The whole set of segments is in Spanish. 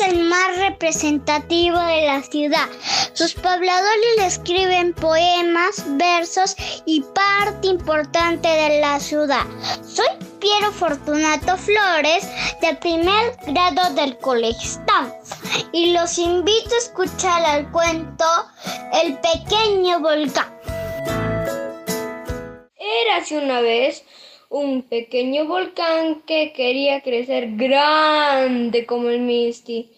el más representativo de la ciudad. Sus pobladores le escriben poemas, versos y parte importante de la ciudad. Soy Piero Fortunato Flores, de primer grado del Colegio y los invito a escuchar el cuento El pequeño volcán. Érase una vez un pequeño volcán que quería crecer grande como el Misty.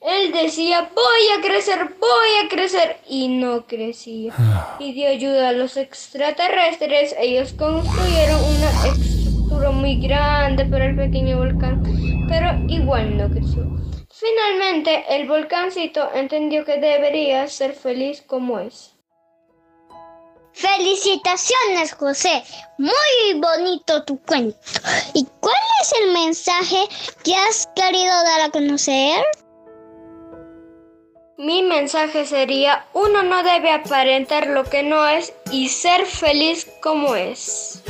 Él decía, voy a crecer, voy a crecer, y no crecía. Pidió ayuda a los extraterrestres, ellos construyeron una estructura muy grande para el pequeño volcán, pero igual no creció. Finalmente, el volcáncito entendió que debería ser feliz como es. Felicitaciones, José. Muy bonito tu cuento. ¿Y cuál es el mensaje que has querido dar a conocer? Mi mensaje sería, uno no debe aparentar lo que no es y ser feliz como es.